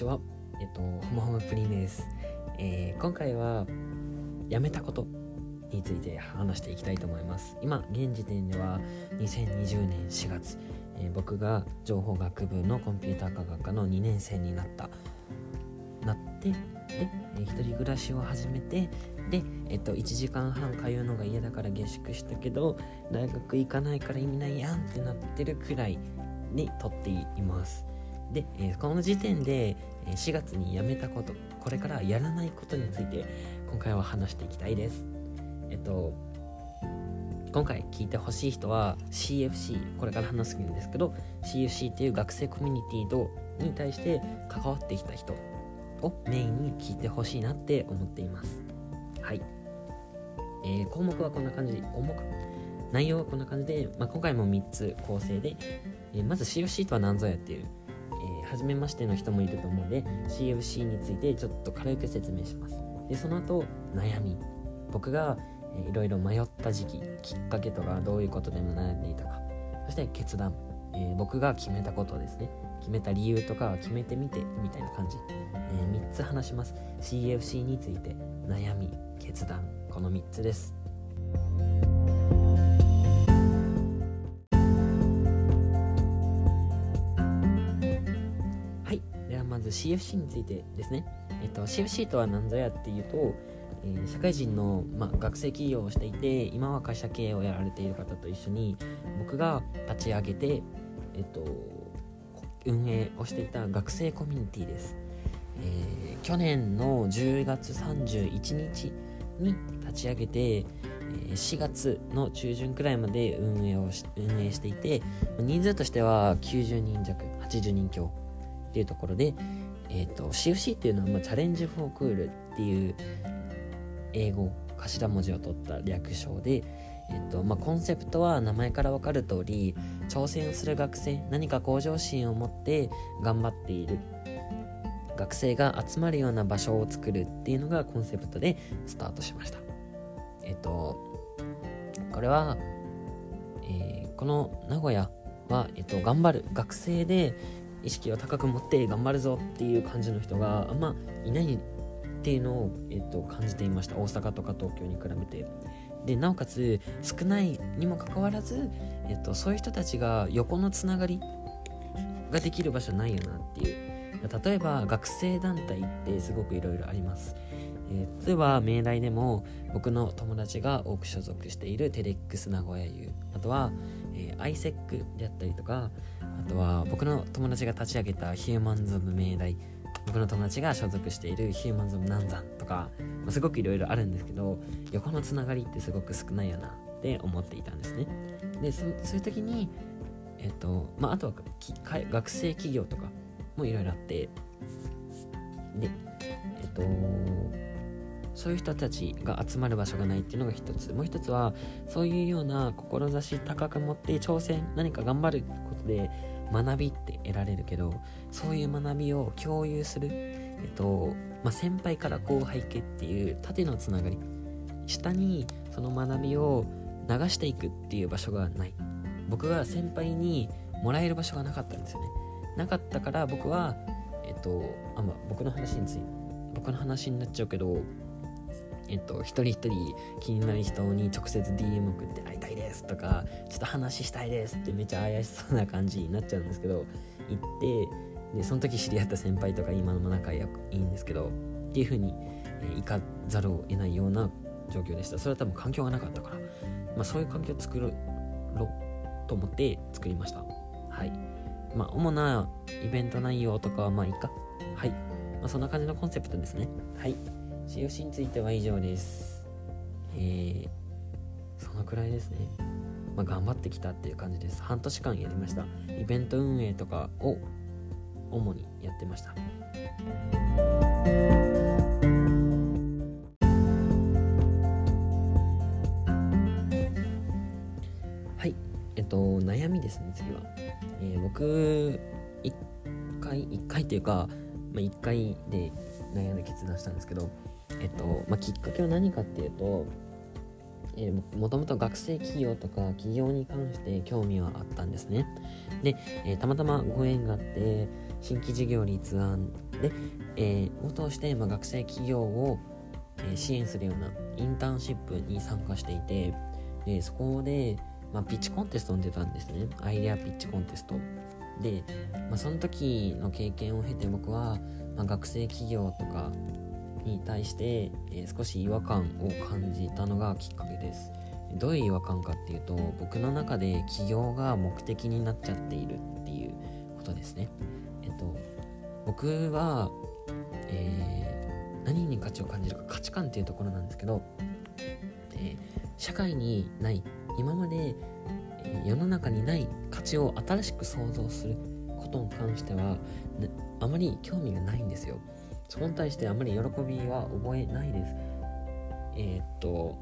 ちは。えっと、ホモホモプリンです。えー、今回は、やめたことについて話していきたいと思います。今、現時点では2020年4月、えー、僕が情報学部のコンピューター科学科の2年生になった。なって、で、えー、一人暮らしを始めて、で、えっと、1時間半通うのが嫌だから下宿したけど、大学行かないから意味ないやんってなってるくらいにとっています。で、えー、この時点で4月に辞めたことこれからやらないことについて今回は話していきたいです。えっと今回聞いてほしい人は CFC これから話すんですけど CFC っていう学生コミュニティとに対して関わってきた人をメインに聞いてほしいなって思っています。はい、えー、項目はこんな感じ。項目内容はこんな感じで、まあ、今回も3つ構成で、えー、まず CFC とは何ぞやっていう初めましての人もいると思うので CFC についてちょっと軽く説明します。でその後悩み。僕がいろいろ迷った時期きっかけとかどういうことでも悩んでいたか。そして決断、えー、僕が決めたことですね。決めた理由とか決めてみてみたいな感じ、えー、3つ話します。CFC について。悩み決断。この3つです。ず CFC についてですね。えっと、CFC とは何ぞやっていうと、えー、社会人の、まあ、学生企業をしていて今は会社経営をやられている方と一緒に僕が立ち上げて、えっと、運営をしていた学生コミュニティです、えー、去年の10月31日に立ち上げて4月の中旬くらいまで運営をし運営していて人数としては90人弱80人強っていうところで、えーと、CFC っていうのは、まあ、チャレンジ・フォー・クールっていう英語頭文字を取った略称で、えーとまあ、コンセプトは名前から分かる通り挑戦する学生何か向上心を持って頑張っている学生が集まるような場所を作るっていうのがコンセプトでスタートしました。えっ、ー、とこれは、えー、この名古屋は、えっ、ー、と、頑張る学生で意識を高く持って頑張るぞっていう感じの人があんまいないっていうのを、えっと、感じていました。大阪とか東京に比べて。でなおかつ少ないにもかかわらず、えっと、そういう人たちが横のつながりができる場所ないよなっていう。例えば学生団体ってすごくいろいろあります、えー、例えば命題でも僕の友達が多く所属しているテレックス名古屋 U あとは、えー、ISEC であったりとかあとは僕の友達が立ち上げたヒューマンズ・オブ・命題僕の友達が所属しているヒューマンズ・オブ・南山とか、まあ、すごくいろいろあるんですけど横のつながりってすごく少ないよなって思っていたんですね。でそそういう時にえっとまああとは学生企業とかもいろいろあってでえっとそういう人たちが集まる場所がないっていうのが一つ。もう一つはそういうような志高く持って挑戦何か頑張ることで学びって得られるけどそういう学びを共有する、えっとまあ、先輩から後輩家っていう縦のつながり。下にその学びを流していくっていう場所がない。僕が先輩にもらえる場所がなかったんですよね。なかったから僕はえっとあ、ま、僕の話について僕の話になっちゃうけどえっと、一人一人気になる人に直接 DM 送って会いたいですとか、ちょっと話したいですってめっちゃ怪しそうな感じになっちゃうんですけど、行って、で、その時知り合った先輩とか今のも仲良くいいんですけど、っていう風に、えー、行かざるを得ないような状況でした。それは多分環境がなかったから、まあそういう環境を作ろうと思って作りました。はい。まあ主なイベント内容とかはまあいいか。はい。まあそんな感じのコンセプトですね。はい。CFC については以上です。えー、そのくらいですね。まあ、頑張ってきたっていう感じです。半年間やりました。イベント運営とかを主にやってました。はい。えっと、悩みですね、次は。えー、僕、1回、1回っていうか、まあ、1回で悩んで決断したんですけど、えっとまあ、きっかけは何かっていうとえー、もともと学生企業とか企業に関して興味はあったんですね。で、えー、たまたまご縁があって、新規事業立案で、えー、を通して、まあ、学生企業を、え支援するようなインターンシップに参加していて、でそこで、まあ、ピッチコンテストに出たんですね。アイデアピッチコンテスト。で、まあ、その時の経験を経て僕は、まあ、学生企業とかに対して、えー、少し違和感を感じたのがきっかけです。どういう違和感かっていうと僕の中で起業が目的になっちゃっているっていうことですね。えっと僕は、えー、何に価値を感じるか価値観っていうところなんですけど、えー、社会にない今まで、え世の中にない価値を新しく創造することに関しては、あまり興味がないんですよ。そこに対してあまり喜びは覚えないです。えー、っと、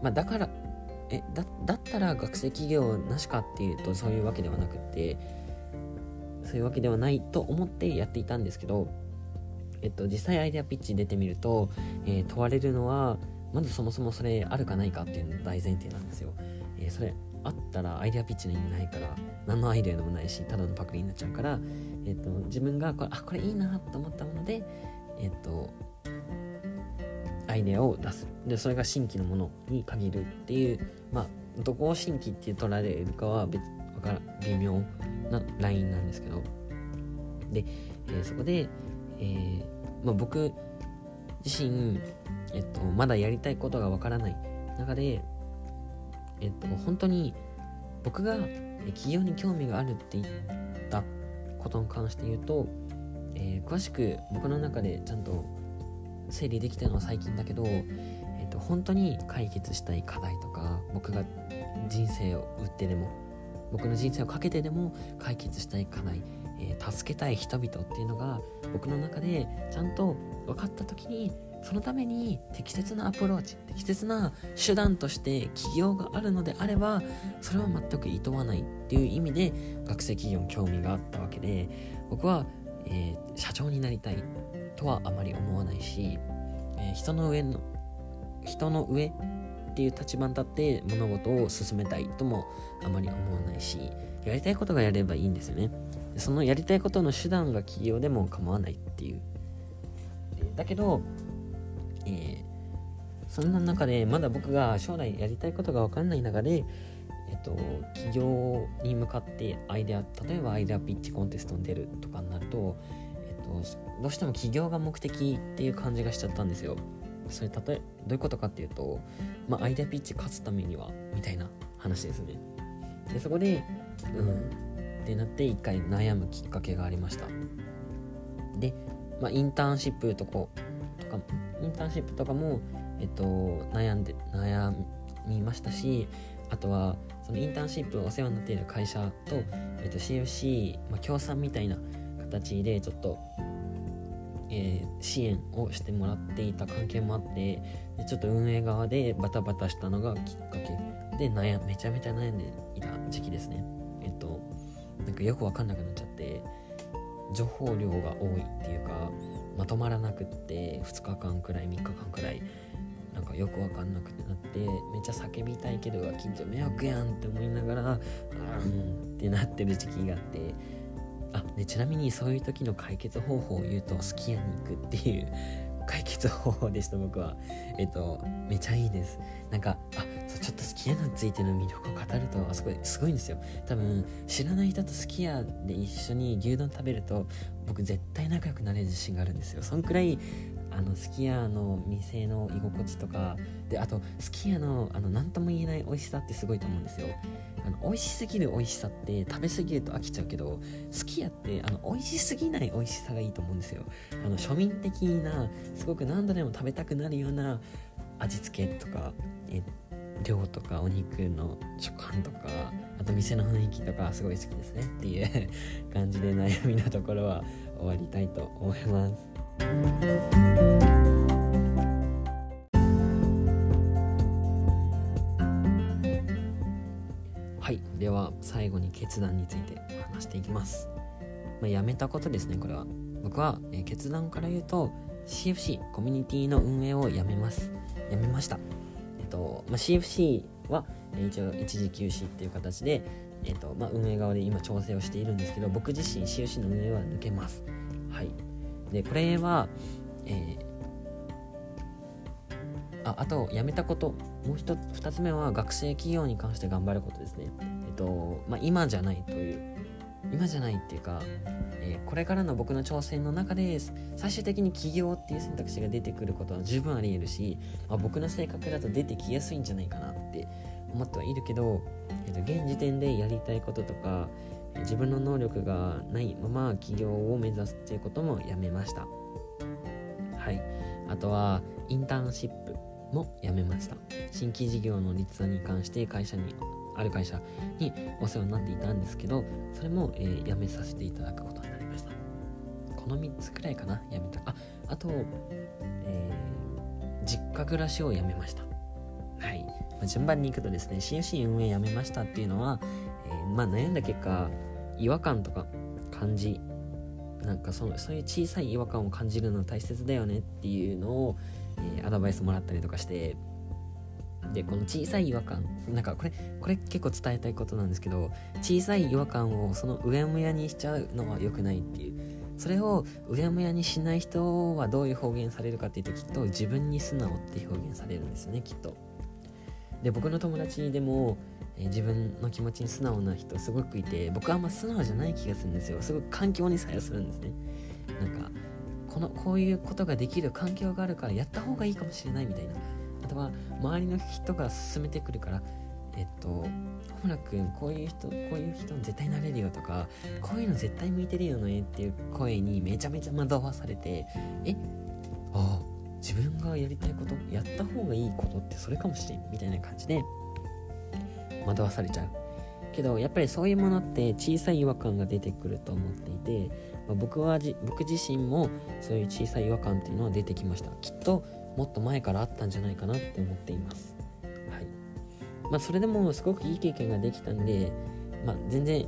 まあ、だから、えだ、だったら学生企業なしかっていうとそういうわけではなくて、そういうわけではないと思ってやっていたんですけど、えっと、実際アイデアピッチに出てみると、えー、問われるのは、まずそもそもそれあるかないかっていうの大前提なんですよ。えー、それあったらアイデアピッチの意味ないから、何のアイデアでもないし、ただのパクリになっちゃうから、えっと、自分がこれ、あ、これいいなと思ったもので、えっと、アイデアを出す。で、それが新規のものに限るっていう、まあ、どこを新規って取られるかは別、から微妙なラインなんですけど。で、えー、そこで、えー、まあ、僕自身、えっと、まだやりたいことがわからない中で、えっと、本当に僕が企業に興味があるって言ったことに関して言うと、えー、詳しく僕の中でちゃんと整理できたのは最近だけど、えーと、本当に解決したい課題とか僕が人生を売ってでも僕の人生をかけてでも解決したい課題、えー、助けたい人々っていうのが僕の中でちゃんと分かった時にそのために適切なアプローチ適切な手段として起業があるのであればそれは全く厭わないっていう意味で学生企業に興味があったわけで僕はえー、社長になりたいとはあまり思わないし、えー、人の上の人の上っていう立場に立って物事を進めたいともあまり思わないしやりたいことがやればいいんですよね。そのやりたいことの手段が企業でも構わないっていう。だけど、えー、そんな中でまだ僕が将来やりたいことが分かんない中でえっと、企業に向かってアイデア例えばアイデアピッチコンテストに出るとかになると、えっと、どうしても企業が目的っていう感じがしちゃったんですよ。それ例えどういうことかっていうと、まあ、アイデアピッチ勝つためにはみたいな話ですね。でそこでうんってなって一回悩むきっかけがありました。で、まあ、インターンシップとかとかインターンシップとかもえっと悩んで悩みましたしあとはそのインターンシップお世話になっている会社と,、えー、と CFC、まあ、協賛みたいな形でちょっと、えー、支援をしてもらっていた関係もあってでちょっと運営側でバタバタしたのがきっかけで悩めちゃめちゃ悩んでいた時期ですね。えっとなんかよくわかんなくなっちゃって情報量が多いっていうかまとまらなくって2日間くらい3日間くらいなんかよくわかんなくてなってめっちゃ叫びたいけど近所迷惑やんって思いながらうんってなってる時期があってあでちなみにそういう時の解決方法を言うとすき家に行くっていう解決方法でした僕は。えっとめちゃいいです。なんかあょっとすき家についての魅力を語るとあそこすごいんですよ。多分知らない人とすき家で一緒に牛丼食べると僕絶対仲良くなれる自信があるんですよ。そんくらいあのすき家の店の居心地とかであとすき家のあの何とも言えない美味しさってすごいと思うんですよ。あの美味しすぎる美味しさって食べ過ぎると飽きちゃうけどすき家ってあの美味しすぎない美味しさがいいと思うんですよ。あの庶民的なすごく何度でも食べたくなるような味付けとかえ量とかお肉の食感とかあと店の雰囲気とかすごい好きですねっていう感じで悩みのところは終わりたいと思います。はい。では最後に決断について話していきます、まあ、やめたことですねこれは。僕は、えー、決断から言うと CFC コミュニティの運営をやめます。やめました。とまあ、CFC は一応一時休止っていう形で、えっとまあ、運営側で今調整をしているんですけど僕自身 CFC の運営は抜けます。はい。でこれは、えー、ああと辞めたこともう一つ2つ目は学生企業に関して頑張ることですね。えっとまあ今じゃないという今じゃないっていうか、えー、これからの僕の挑戦の中で最終的に起業っていう選択肢が出てくることは十分ありえるし、まあ、僕の性格だと出てきやすいんじゃないかなって思ってはいるけど、えー、と現時点でやりたいこととか自分の能力がないまま起業を目指すっていうこともやめました。はい。あとはインターンシップもやめました。新規事業の立案に関して会社にある会社にお世話になっていたんですけどそれも、えー、辞めさせていただくことになりました。この3つくらいかな辞めた。ああと、えー、実家暮らしを辞めました。はい、まあ、順番に行くとですね CFC 運営辞めましたっていうのは、えー、まあ悩んだ結果違和感とか感じなんかそのそういう小さい違和感を感じるのは大切だよねっていうのを、えー、アドバイスもらったりとかしてでこの小さい違和感なんかこれこれ結構伝えたいことなんですけど小さい違和感をそのうやむやにしちゃうのは良くないっていう。それをうやむやにしない人はどういう表現されるかっていうときっと自分に素直って表現されるんですよねきっと。で僕の友達でも、え、自分の気持ちに素直な人すごくいて僕はあんま素直じゃない気がするんですよ。すごく環境に作用するんですね。なんかこのこういうことができる環境があるからやった方がいいかもしれないみたいな。とは周りの人が勧めてくるからえっと小村君こういう人こういう人絶対なれるよとかこういうの絶対向いてるよねっていう声にめちゃめちゃ惑わされてえああ自分がやりたいことやった方がいいことってそれかもしれんみたいな感じで惑わされちゃう。けどやっぱりそういうものって小さい違和感が出てくると思っていて、まあ、僕は僕自身もそういう小さい違和感っていうのは出てきました。きっともっと前からあったんじゃないかなって思っています。はいまあ、それでもすごくいい経験ができたんで、まあ、全然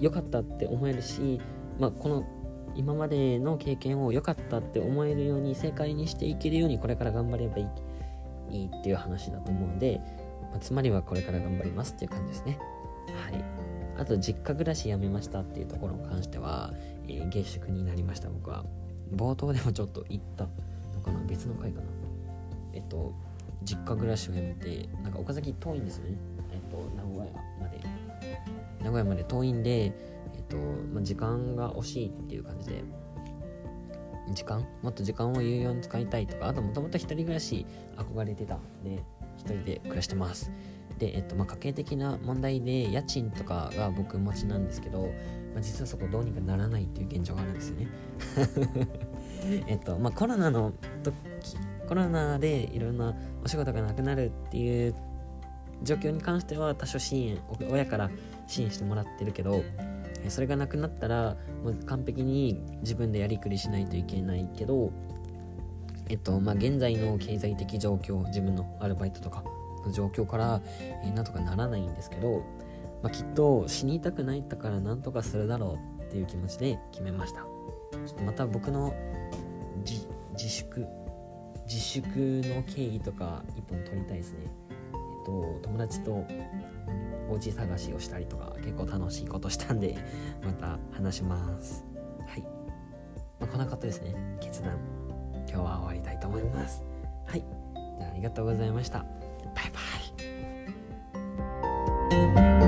良かったって思えるし、まあ、この今までの経験を良かったって思えるように正解にしていけるようにこれから頑張ればいいいいっていう話だと思うんで、まあ、つまりはこれから頑張りますっていう感じですね。はい。あと実家暮らし辞めましたっていうところに関しては、えー、下宿になりました僕は。冒頭でもちょっと言ったのかな別の回かな。えっと実家暮らしをやめてなんか岡崎遠いんですよね。えっと名古屋まで。名古屋まで遠いんでえっと、ま、時間が惜しいっていう感じで時間？もっと時間を有用に使いたいとかあともともと一人暮らし憧れてたんで一人で暮らしてます。で、えっとまあ、家計的な問題で家賃とかが僕持ちなんですけど、まあ、実はそこどうにかならないっていう現状があるんですよね。えっとまあコロナの時コロナでいろんなお仕事がなくなるっていう状況に関しては多少支援親から支援してもらってるけどそれがなくなったらもう完璧に自分でやりくりしないといけないけどえっとまあ現在の経済的状況自分のアルバイトとかの状況から、えー、なんとかならないんですけど、まあ、きっと死にたくないったからなんとかするだろうっていう気持ちで決めました。ちょっとまた僕の自粛。自粛の経緯とか一本取りたいですね。えっと友達とお家探しをしたりとか結構楽しいことしたんで また話します。はい、まあ、こんなことですね。決断。今日は終わりたいと思います。はい。じゃあありがとうございました。バイバイ。